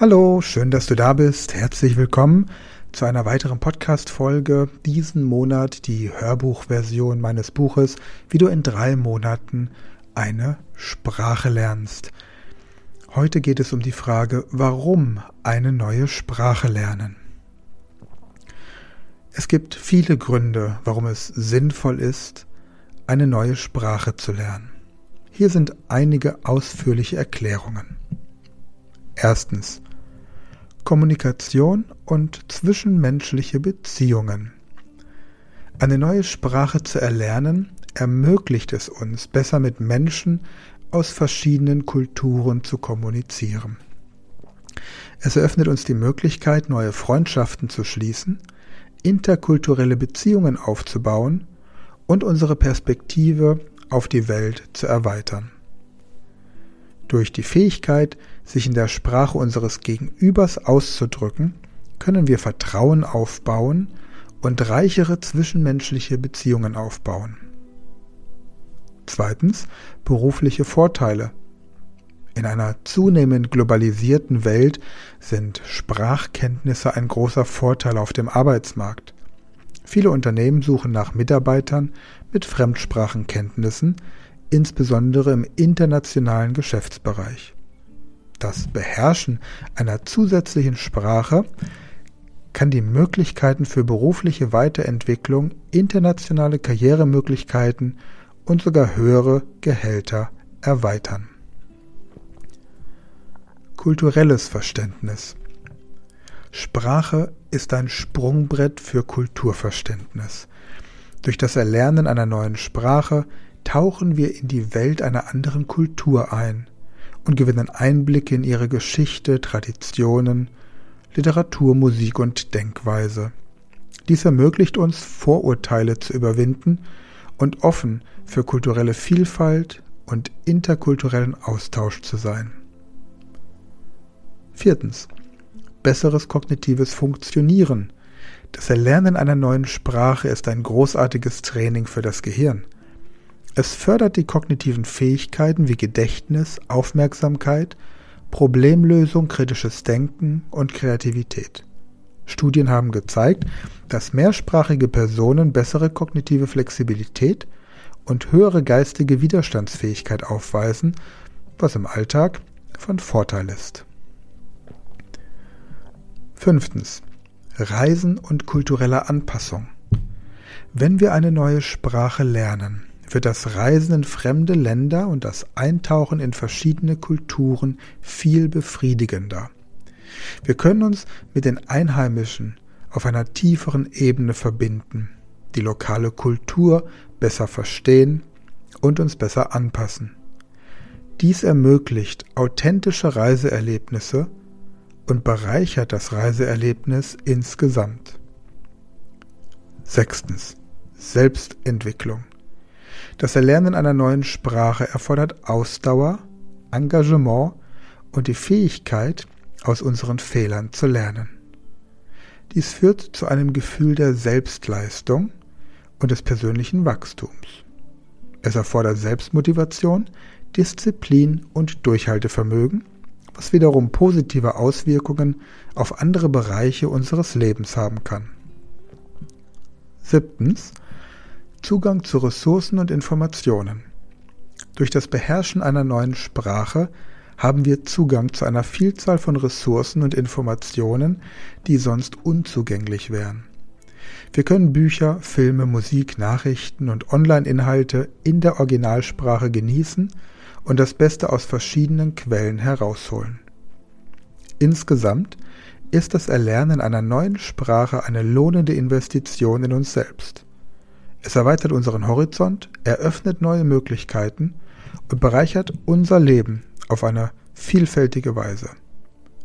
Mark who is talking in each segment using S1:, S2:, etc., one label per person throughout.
S1: Hallo, schön, dass du da bist. Herzlich willkommen zu einer weiteren Podcast-Folge. Diesen Monat die Hörbuchversion meines Buches, wie du in drei Monaten eine Sprache lernst. Heute geht es um die Frage, warum eine neue Sprache lernen. Es gibt viele Gründe, warum es sinnvoll ist, eine neue Sprache zu lernen. Hier sind einige ausführliche Erklärungen. Erstens. Kommunikation und zwischenmenschliche Beziehungen. Eine neue Sprache zu erlernen ermöglicht es uns, besser mit Menschen aus verschiedenen Kulturen zu kommunizieren. Es eröffnet uns die Möglichkeit, neue Freundschaften zu schließen, interkulturelle Beziehungen aufzubauen und unsere Perspektive auf die Welt zu erweitern. Durch die Fähigkeit, sich in der Sprache unseres Gegenübers auszudrücken, können wir Vertrauen aufbauen und reichere zwischenmenschliche Beziehungen aufbauen. Zweitens berufliche Vorteile. In einer zunehmend globalisierten Welt sind Sprachkenntnisse ein großer Vorteil auf dem Arbeitsmarkt. Viele Unternehmen suchen nach Mitarbeitern mit Fremdsprachenkenntnissen, insbesondere im internationalen Geschäftsbereich. Das Beherrschen einer zusätzlichen Sprache kann die Möglichkeiten für berufliche Weiterentwicklung, internationale Karrieremöglichkeiten und sogar höhere Gehälter erweitern. Kulturelles Verständnis Sprache ist ein Sprungbrett für Kulturverständnis. Durch das Erlernen einer neuen Sprache tauchen wir in die Welt einer anderen Kultur ein und gewinnen Einblicke in ihre Geschichte, Traditionen, Literatur, Musik und Denkweise. Dies ermöglicht uns, Vorurteile zu überwinden und offen für kulturelle Vielfalt und interkulturellen Austausch zu sein. Viertens. Besseres kognitives Funktionieren. Das Erlernen einer neuen Sprache ist ein großartiges Training für das Gehirn. Es fördert die kognitiven Fähigkeiten wie Gedächtnis, Aufmerksamkeit, Problemlösung, kritisches Denken und Kreativität. Studien haben gezeigt, dass mehrsprachige Personen bessere kognitive Flexibilität und höhere geistige Widerstandsfähigkeit aufweisen, was im Alltag von Vorteil ist. Fünftens. Reisen und kulturelle Anpassung. Wenn wir eine neue Sprache lernen, wird das Reisen in fremde Länder und das Eintauchen in verschiedene Kulturen viel befriedigender. Wir können uns mit den Einheimischen auf einer tieferen Ebene verbinden, die lokale Kultur besser verstehen und uns besser anpassen. Dies ermöglicht authentische Reiseerlebnisse und bereichert das Reiseerlebnis insgesamt. Sechstens. Selbstentwicklung. Das Erlernen einer neuen Sprache erfordert Ausdauer, Engagement und die Fähigkeit, aus unseren Fehlern zu lernen. Dies führt zu einem Gefühl der Selbstleistung und des persönlichen Wachstums. Es erfordert Selbstmotivation, Disziplin und Durchhaltevermögen, was wiederum positive Auswirkungen auf andere Bereiche unseres Lebens haben kann. Siebtens. Zugang zu Ressourcen und Informationen. Durch das Beherrschen einer neuen Sprache haben wir Zugang zu einer Vielzahl von Ressourcen und Informationen, die sonst unzugänglich wären. Wir können Bücher, Filme, Musik, Nachrichten und Online-Inhalte in der Originalsprache genießen und das Beste aus verschiedenen Quellen herausholen. Insgesamt ist das Erlernen einer neuen Sprache eine lohnende Investition in uns selbst. Es erweitert unseren Horizont, eröffnet neue Möglichkeiten und bereichert unser Leben auf eine vielfältige Weise.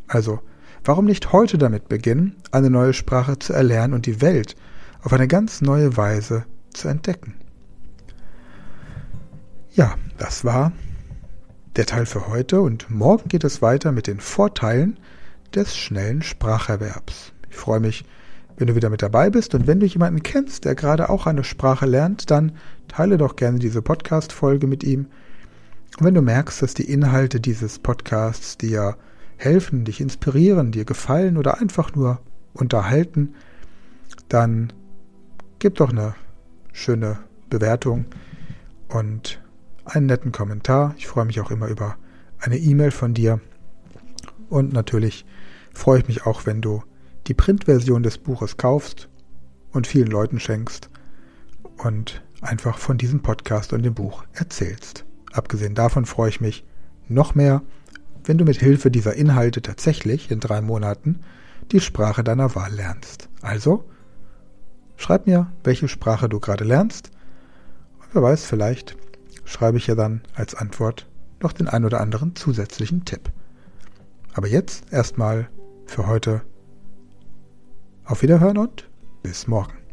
S1: Also, warum nicht heute damit beginnen, eine neue Sprache zu erlernen und die Welt auf eine ganz neue Weise zu entdecken? Ja, das war der Teil für heute und morgen geht es weiter mit den Vorteilen des schnellen Spracherwerbs. Ich freue mich, wenn du wieder mit dabei bist. Und wenn du jemanden kennst, der gerade auch eine Sprache lernt, dann teile doch gerne diese Podcast-Folge mit ihm. Und wenn du merkst, dass die Inhalte dieses Podcasts dir helfen, dich inspirieren, dir gefallen oder einfach nur unterhalten, dann gib doch eine schöne Bewertung und einen netten Kommentar. Ich freue mich auch immer über eine E-Mail von dir. Und natürlich freue ich mich auch, wenn du die Printversion des Buches kaufst und vielen Leuten schenkst und einfach von diesem Podcast und dem Buch erzählst. Abgesehen davon freue ich mich noch mehr, wenn du mit Hilfe dieser Inhalte tatsächlich in drei Monaten die Sprache deiner Wahl lernst. Also, schreib mir, welche Sprache du gerade lernst. Und wer weiß, vielleicht schreibe ich ja dann als Antwort noch den ein oder anderen zusätzlichen Tipp. Aber jetzt erstmal für heute auf Wiederhören und bis morgen.